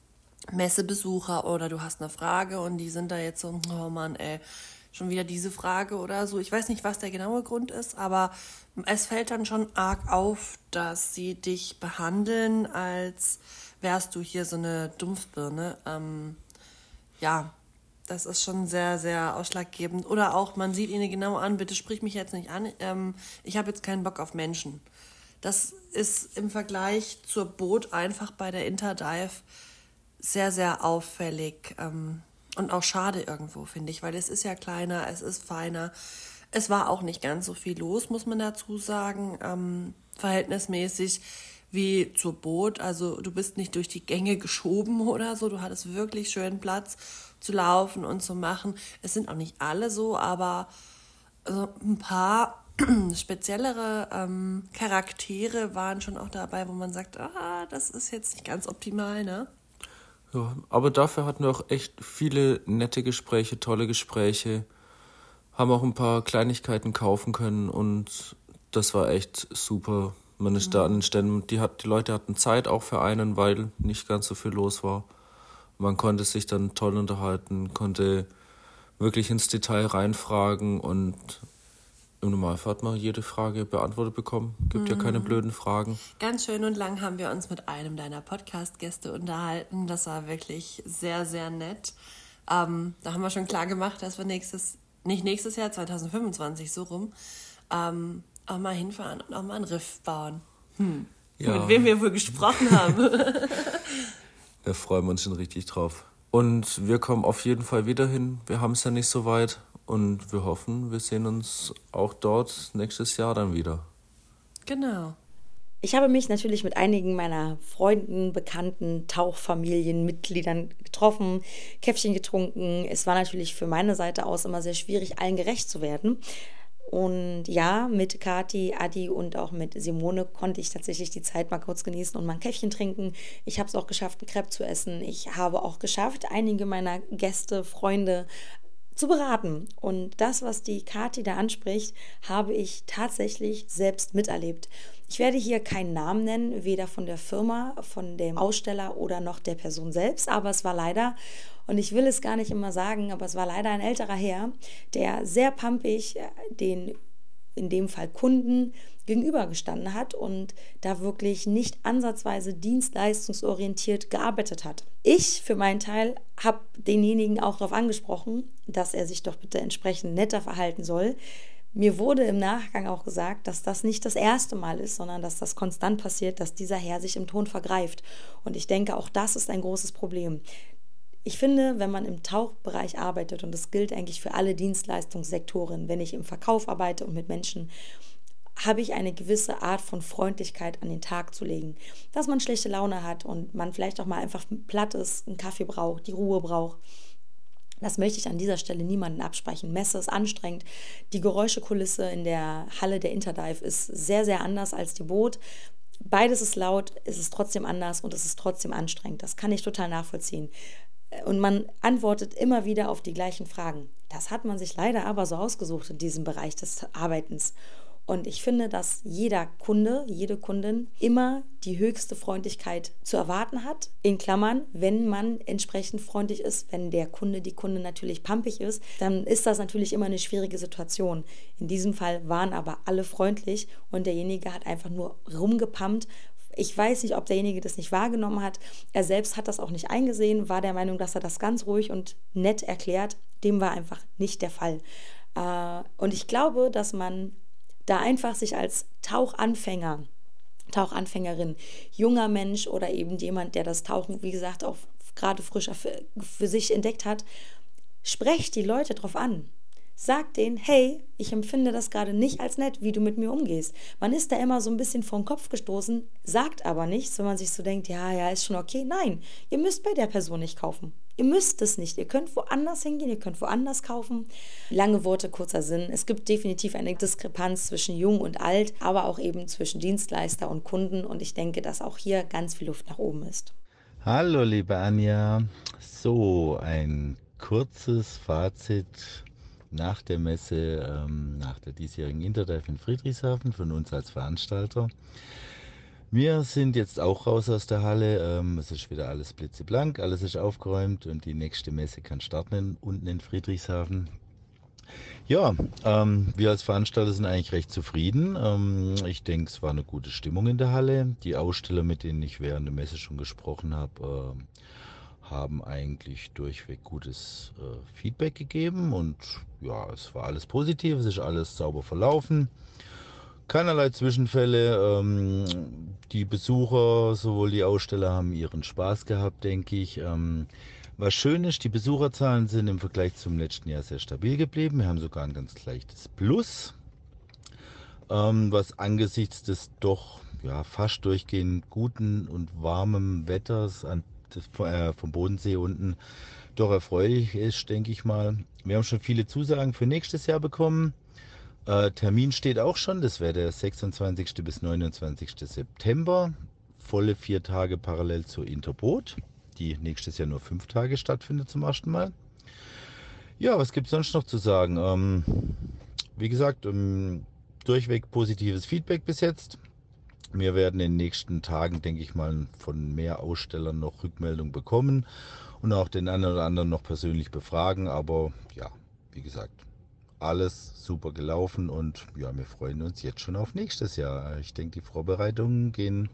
Messebesucher oder du hast eine Frage und die sind da jetzt so, oh Mann, ey, schon wieder diese Frage oder so. Ich weiß nicht, was der genaue Grund ist, aber es fällt dann schon arg auf, dass sie dich behandeln, als wärst du hier so eine Dumpfbirne. Ähm, ja, das ist schon sehr, sehr ausschlaggebend. Oder auch, man sieht ihnen genau an, bitte sprich mich jetzt nicht an, ähm, ich habe jetzt keinen Bock auf Menschen. Das ist im Vergleich zur Boot einfach bei der Interdive sehr, sehr auffällig ähm, und auch schade irgendwo, finde ich, weil es ist ja kleiner, es ist feiner. Es war auch nicht ganz so viel los, muss man dazu sagen, ähm, verhältnismäßig wie zur Boot. Also du bist nicht durch die Gänge geschoben [laughs] oder so, du hattest wirklich schön Platz zu laufen und zu machen. Es sind auch nicht alle so, aber also ein paar [clears throat] speziellere ähm, Charaktere waren schon auch dabei, wo man sagt, ah, das ist jetzt nicht ganz optimal, ne? Ja, aber dafür hatten wir auch echt viele nette Gespräche, tolle Gespräche, haben auch ein paar Kleinigkeiten kaufen können und das war echt super. Man ist da an den Ständen, die, hat, die Leute hatten Zeit auch für einen, weil nicht ganz so viel los war. Man konnte sich dann toll unterhalten, konnte wirklich ins Detail reinfragen und im Normalfall hat man jede Frage beantwortet bekommen. Gibt ja keine Mhm. blöden Fragen. Ganz schön und lang haben wir uns mit einem deiner Podcast-Gäste unterhalten. Das war wirklich sehr, sehr nett. Ähm, da haben wir schon klar gemacht, dass wir nächstes, nicht nächstes Jahr, 2025 so rum, ähm, auch mal hinfahren und auch mal einen Riff bauen. Hm. Ja. Mit wem wir wohl gesprochen haben. [laughs] [laughs] Da freuen wir uns schon richtig drauf. Und wir kommen auf jeden Fall wieder hin. Wir haben es ja nicht so weit. Und wir hoffen, wir sehen uns auch dort nächstes Jahr dann wieder. genau. Ich habe mich natürlich mit einigen meiner Freunden, Bekannten, Tauchfamilienmitgliedern getroffen, Käffchen getrunken. Es war natürlich für meine Seite aus immer sehr schwierig, allen gerecht zu werden. Und ja, mit Kati, Adi und auch mit Simone konnte ich tatsächlich die Zeit mal kurz genießen und mal ein Käffchen trinken. Ich habe es auch geschafft, einen Crepe zu essen. Ich habe auch geschafft, einige meiner Gäste, Freunde zu beraten. Und das, was die Kati da anspricht, habe ich tatsächlich selbst miterlebt. Ich werde hier keinen Namen nennen, weder von der Firma, von dem Aussteller oder noch der Person selbst, aber es war leider, und ich will es gar nicht immer sagen, aber es war leider ein älterer Herr, der sehr pampig äh, den in dem Fall Kunden gegenübergestanden hat und da wirklich nicht ansatzweise dienstleistungsorientiert gearbeitet hat. Ich für meinen Teil habe denjenigen auch darauf angesprochen, dass er sich doch bitte entsprechend netter verhalten soll. Mir wurde im Nachgang auch gesagt, dass das nicht das erste Mal ist, sondern dass das konstant passiert, dass dieser Herr sich im Ton vergreift. Und ich denke, auch das ist ein großes Problem. Ich finde, wenn man im Tauchbereich arbeitet, und das gilt eigentlich für alle Dienstleistungssektoren, wenn ich im Verkauf arbeite und mit Menschen, habe ich eine gewisse Art von Freundlichkeit an den Tag zu legen. Dass man schlechte Laune hat und man vielleicht auch mal einfach platt ist, einen Kaffee braucht, die Ruhe braucht. Das möchte ich an dieser Stelle niemanden absprechen. Messe ist anstrengend. Die Geräuschekulisse in der Halle der Interdive ist sehr, sehr anders als die Boot. Beides ist laut, es ist trotzdem anders und es ist trotzdem anstrengend. Das kann ich total nachvollziehen. Und man antwortet immer wieder auf die gleichen Fragen. Das hat man sich leider aber so ausgesucht in diesem Bereich des Arbeitens. Und ich finde, dass jeder Kunde, jede Kundin immer die höchste Freundlichkeit zu erwarten hat. In Klammern, wenn man entsprechend freundlich ist, wenn der Kunde, die Kunde natürlich pampig ist, dann ist das natürlich immer eine schwierige Situation. In diesem Fall waren aber alle freundlich und derjenige hat einfach nur rumgepumpt, ich weiß nicht, ob derjenige das nicht wahrgenommen hat. Er selbst hat das auch nicht eingesehen, war der Meinung, dass er das ganz ruhig und nett erklärt. Dem war einfach nicht der Fall. Äh, und ich glaube, dass man da einfach sich als Tauchanfänger, Tauchanfängerin, junger Mensch oder eben jemand, der das Tauchen, wie gesagt, auch gerade frischer für, für sich entdeckt hat, sprecht die Leute drauf an. Sag denen, hey, ich empfinde das gerade nicht als nett, wie du mit mir umgehst. Man ist da immer so ein bisschen vor den Kopf gestoßen, sagt aber nichts, wenn man sich so denkt, ja, ja, ist schon okay. Nein, ihr müsst bei der Person nicht kaufen. Ihr müsst es nicht. Ihr könnt woanders hingehen, ihr könnt woanders kaufen. Lange Worte, kurzer Sinn. Es gibt definitiv eine Diskrepanz zwischen jung und alt, aber auch eben zwischen Dienstleister und Kunden. Und ich denke, dass auch hier ganz viel Luft nach oben ist. Hallo, liebe Anja. So, ein kurzes Fazit nach der Messe, ähm, nach der diesjährigen Interdive in Friedrichshafen von uns als Veranstalter. Wir sind jetzt auch raus aus der Halle. Ähm, es ist wieder alles blitzeblank, alles ist aufgeräumt und die nächste Messe kann starten unten in Friedrichshafen. Ja, ähm, wir als Veranstalter sind eigentlich recht zufrieden. Ähm, ich denke, es war eine gute Stimmung in der Halle. Die Aussteller, mit denen ich während der Messe schon gesprochen habe, äh, haben eigentlich durchweg gutes äh, Feedback gegeben und ja, es war alles positiv, es ist alles sauber verlaufen. Keinerlei Zwischenfälle. Ähm, die Besucher, sowohl die Aussteller, haben ihren Spaß gehabt, denke ich. Ähm, was schön ist, die Besucherzahlen sind im Vergleich zum letzten Jahr sehr stabil geblieben. Wir haben sogar ein ganz leichtes Plus, ähm, was angesichts des doch ja, fast durchgehend guten und warmen Wetters an, des, äh, vom Bodensee unten doch erfreulich ist, denke ich mal. Wir haben schon viele Zusagen für nächstes Jahr bekommen. Äh, Termin steht auch schon, das wäre der 26. bis 29. September. Volle vier Tage parallel zur Interboot, die nächstes Jahr nur fünf Tage stattfindet zum ersten Mal. Ja, was gibt es sonst noch zu sagen? Ähm, wie gesagt, ähm, durchweg positives Feedback bis jetzt. Wir werden in den nächsten Tagen, denke ich mal, von mehr Ausstellern noch Rückmeldung bekommen und auch den einen oder anderen noch persönlich befragen. Aber ja, wie gesagt, alles super gelaufen und ja, wir freuen uns jetzt schon auf nächstes Jahr. Ich denke, die Vorbereitungen gehen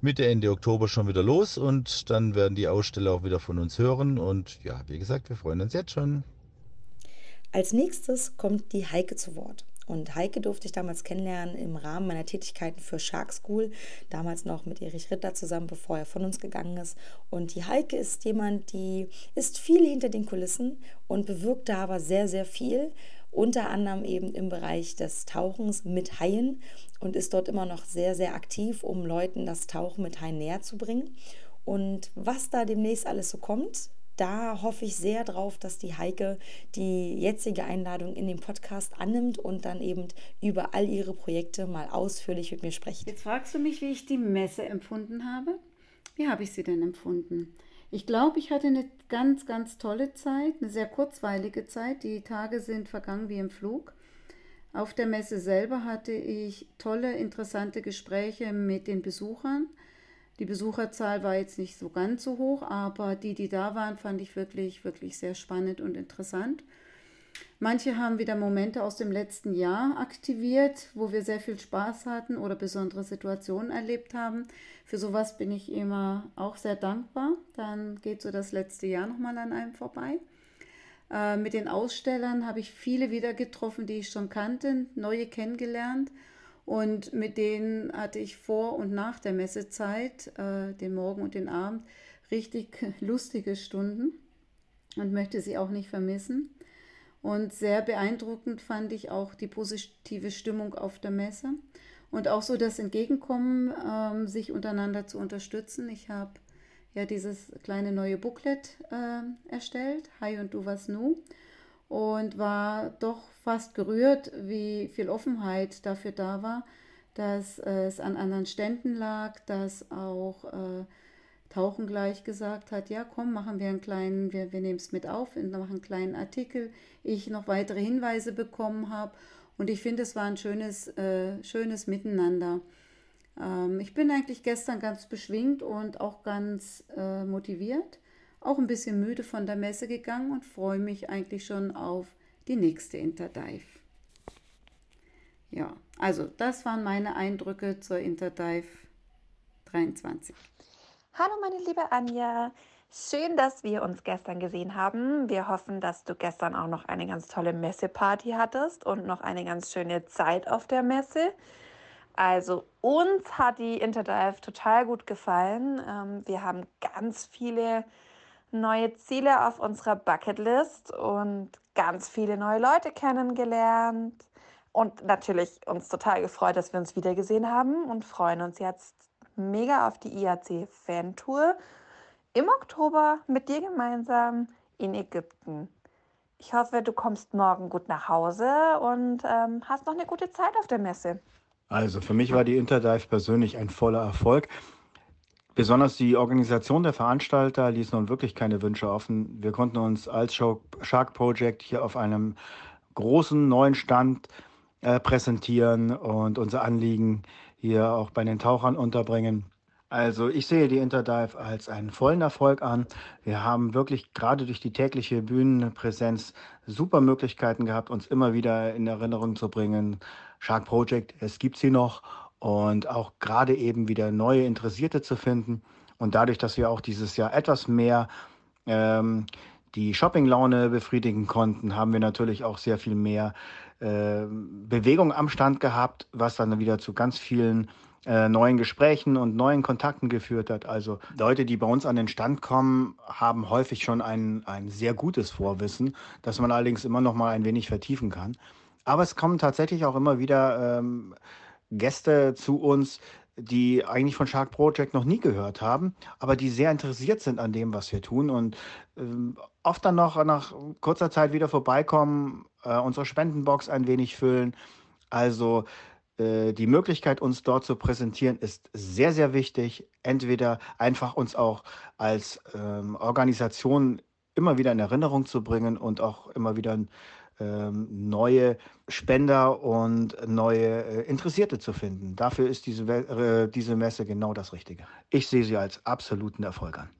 Mitte, Ende Oktober schon wieder los und dann werden die Aussteller auch wieder von uns hören und ja, wie gesagt, wir freuen uns jetzt schon. Als nächstes kommt die Heike zu Wort. Und Heike durfte ich damals kennenlernen im Rahmen meiner Tätigkeiten für Shark School, damals noch mit Erich Ritter zusammen, bevor er von uns gegangen ist. Und die Heike ist jemand, die ist viel hinter den Kulissen und bewirkt da aber sehr, sehr viel, unter anderem eben im Bereich des Tauchens mit Haien und ist dort immer noch sehr, sehr aktiv, um Leuten das Tauchen mit Haien näher zu bringen. Und was da demnächst alles so kommt, da hoffe ich sehr drauf, dass die Heike die jetzige Einladung in den Podcast annimmt und dann eben über all ihre Projekte mal ausführlich mit mir spricht. Jetzt fragst du mich, wie ich die Messe empfunden habe. Wie habe ich sie denn empfunden? Ich glaube, ich hatte eine ganz, ganz tolle Zeit, eine sehr kurzweilige Zeit. Die Tage sind vergangen wie im Flug. Auf der Messe selber hatte ich tolle, interessante Gespräche mit den Besuchern. Die Besucherzahl war jetzt nicht so ganz so hoch, aber die, die da waren, fand ich wirklich, wirklich sehr spannend und interessant. Manche haben wieder Momente aus dem letzten Jahr aktiviert, wo wir sehr viel Spaß hatten oder besondere Situationen erlebt haben. Für sowas bin ich immer auch sehr dankbar. Dann geht so das letzte Jahr nochmal an einem vorbei. Äh, mit den Ausstellern habe ich viele wieder getroffen, die ich schon kannte, neue kennengelernt und mit denen hatte ich vor und nach der Messezeit, äh, den Morgen und den Abend, richtig [laughs] lustige Stunden und möchte sie auch nicht vermissen. Und sehr beeindruckend fand ich auch die positive Stimmung auf der Messe und auch so das Entgegenkommen, ähm, sich untereinander zu unterstützen. Ich habe ja dieses kleine neue Booklet äh, erstellt, Hi und du was nu und war doch fast gerührt, wie viel Offenheit dafür da war, dass es an anderen Ständen lag, dass auch äh, Tauchen gleich gesagt hat, ja komm, machen wir einen kleinen, wir, wir nehmen es mit auf, machen einen kleinen Artikel, ich noch weitere Hinweise bekommen habe und ich finde, es war ein schönes, äh, schönes Miteinander. Ähm, ich bin eigentlich gestern ganz beschwingt und auch ganz äh, motiviert auch ein bisschen müde von der Messe gegangen und freue mich eigentlich schon auf die nächste Interdive. Ja, also das waren meine Eindrücke zur Interdive 23. Hallo meine liebe Anja, schön, dass wir uns gestern gesehen haben. Wir hoffen, dass du gestern auch noch eine ganz tolle Messeparty hattest und noch eine ganz schöne Zeit auf der Messe. Also uns hat die Interdive total gut gefallen. Ähm, wir haben ganz viele neue Ziele auf unserer Bucketlist und ganz viele neue Leute kennengelernt. Und natürlich uns total gefreut, dass wir uns wiedergesehen haben und freuen uns jetzt mega auf die IAC Fan Tour im Oktober mit dir gemeinsam in Ägypten. Ich hoffe, du kommst morgen gut nach Hause und ähm, hast noch eine gute Zeit auf der Messe. Also für mich war die Interdive persönlich ein voller Erfolg. Besonders die Organisation der Veranstalter ließ nun wirklich keine Wünsche offen. Wir konnten uns als Shark Project hier auf einem großen neuen Stand äh, präsentieren und unser Anliegen hier auch bei den Tauchern unterbringen. Also ich sehe die Interdive als einen vollen Erfolg an. Wir haben wirklich gerade durch die tägliche Bühnenpräsenz super Möglichkeiten gehabt, uns immer wieder in Erinnerung zu bringen. Shark Project, es gibt sie noch und auch gerade eben wieder neue Interessierte zu finden. Und dadurch, dass wir auch dieses Jahr etwas mehr ähm, die Shopping-Laune befriedigen konnten, haben wir natürlich auch sehr viel mehr äh, Bewegung am Stand gehabt, was dann wieder zu ganz vielen äh, neuen Gesprächen und neuen Kontakten geführt hat. Also Leute, die bei uns an den Stand kommen, haben häufig schon ein, ein sehr gutes Vorwissen, das man allerdings immer noch mal ein wenig vertiefen kann. Aber es kommen tatsächlich auch immer wieder ähm, Gäste zu uns, die eigentlich von Shark Project noch nie gehört haben, aber die sehr interessiert sind an dem, was wir tun und ähm, oft dann noch nach kurzer Zeit wieder vorbeikommen, äh, unsere Spendenbox ein wenig füllen. Also äh, die Möglichkeit, uns dort zu präsentieren, ist sehr, sehr wichtig. Entweder einfach uns auch als ähm, Organisation immer wieder in Erinnerung zu bringen und auch immer wieder ähm, neue Spender und neue äh, Interessierte zu finden. Dafür ist diese, äh, diese Messe genau das Richtige. Ich sehe sie als absoluten Erfolg an.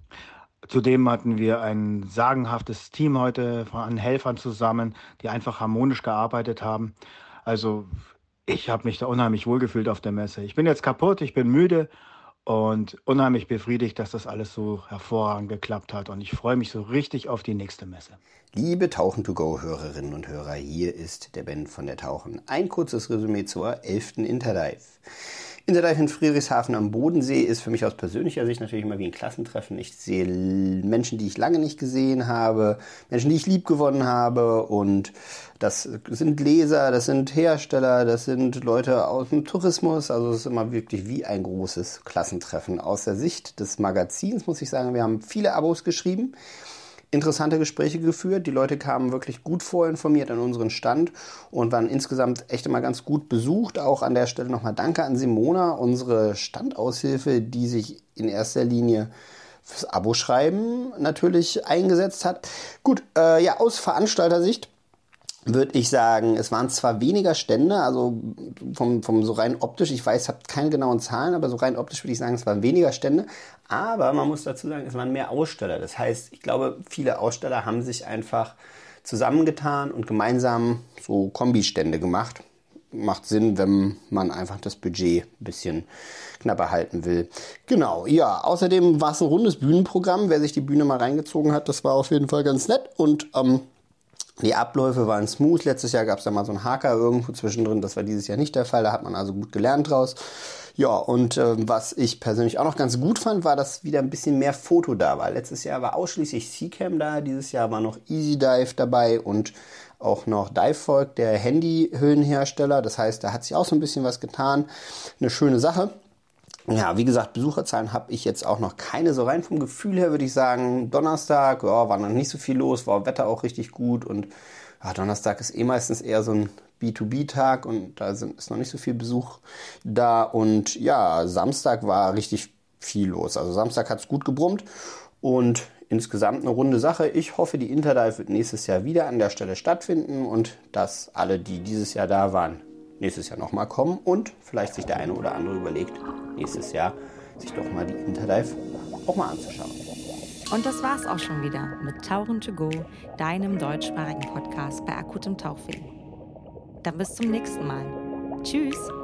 Zudem hatten wir ein sagenhaftes Team heute an Helfern zusammen, die einfach harmonisch gearbeitet haben. Also ich habe mich da unheimlich wohlgefühlt auf der Messe. Ich bin jetzt kaputt, ich bin müde und unheimlich befriedigt, dass das alles so hervorragend geklappt hat. Und ich freue mich so richtig auf die nächste Messe. Liebe Tauchen to Go Hörerinnen und Hörer, hier ist der Ben von der Tauchen. Ein kurzes Resümee zur 11. Interdive. Interdive in Friedrichshafen am Bodensee ist für mich aus persönlicher Sicht natürlich immer wie ein Klassentreffen. Ich sehe Menschen, die ich lange nicht gesehen habe, Menschen, die ich lieb gewonnen habe und das sind Leser, das sind Hersteller, das sind Leute aus dem Tourismus. Also es ist immer wirklich wie ein großes Klassentreffen. Aus der Sicht des Magazins muss ich sagen, wir haben viele Abos geschrieben interessante Gespräche geführt. Die Leute kamen wirklich gut vorinformiert an unseren Stand und waren insgesamt echt immer ganz gut besucht. Auch an der Stelle nochmal Danke an Simona, unsere Standaushilfe, die sich in erster Linie fürs Abo-Schreiben natürlich eingesetzt hat. Gut, äh, ja, aus Veranstaltersicht würde ich sagen, es waren zwar weniger Stände, also vom, vom so rein optisch, ich weiß, habe keine genauen Zahlen, aber so rein optisch würde ich sagen, es waren weniger Stände, aber man muss dazu sagen, es waren mehr Aussteller. Das heißt, ich glaube, viele Aussteller haben sich einfach zusammengetan und gemeinsam so Kombistände gemacht. Macht Sinn, wenn man einfach das Budget ein bisschen knapper halten will. Genau, ja. Außerdem war es ein rundes Bühnenprogramm. Wer sich die Bühne mal reingezogen hat, das war auf jeden Fall ganz nett. Und ähm, die Abläufe waren smooth. Letztes Jahr gab es da mal so einen Haker irgendwo zwischendrin. Das war dieses Jahr nicht der Fall. Da hat man also gut gelernt draus. Ja, und äh, was ich persönlich auch noch ganz gut fand, war, dass wieder ein bisschen mehr Foto da war. Letztes Jahr war ausschließlich Seacam da. Dieses Jahr war noch Easy Dive dabei und auch noch Divefolk, der Handyhöhenhersteller. Das heißt, da hat sich auch so ein bisschen was getan. Eine schöne Sache. Ja, wie gesagt, Besucherzahlen habe ich jetzt auch noch keine. So rein vom Gefühl her würde ich sagen, Donnerstag, ja, war noch nicht so viel los, war Wetter auch richtig gut und ja, Donnerstag ist eh meistens eher so ein B2B-Tag und da sind, ist noch nicht so viel Besuch da. Und ja, Samstag war richtig viel los. Also Samstag hat es gut gebrummt und insgesamt eine runde Sache. Ich hoffe, die Interdive wird nächstes Jahr wieder an der Stelle stattfinden und dass alle, die dieses Jahr da waren, nächstes Jahr nochmal kommen und vielleicht sich der eine oder andere überlegt, nächstes Jahr sich doch mal die Interdive auch mal anzuschauen. Und das war's auch schon wieder mit Tauchen to go, deinem deutschsprachigen Podcast bei akutem Tauchweh. Dann bis zum nächsten Mal. Tschüss!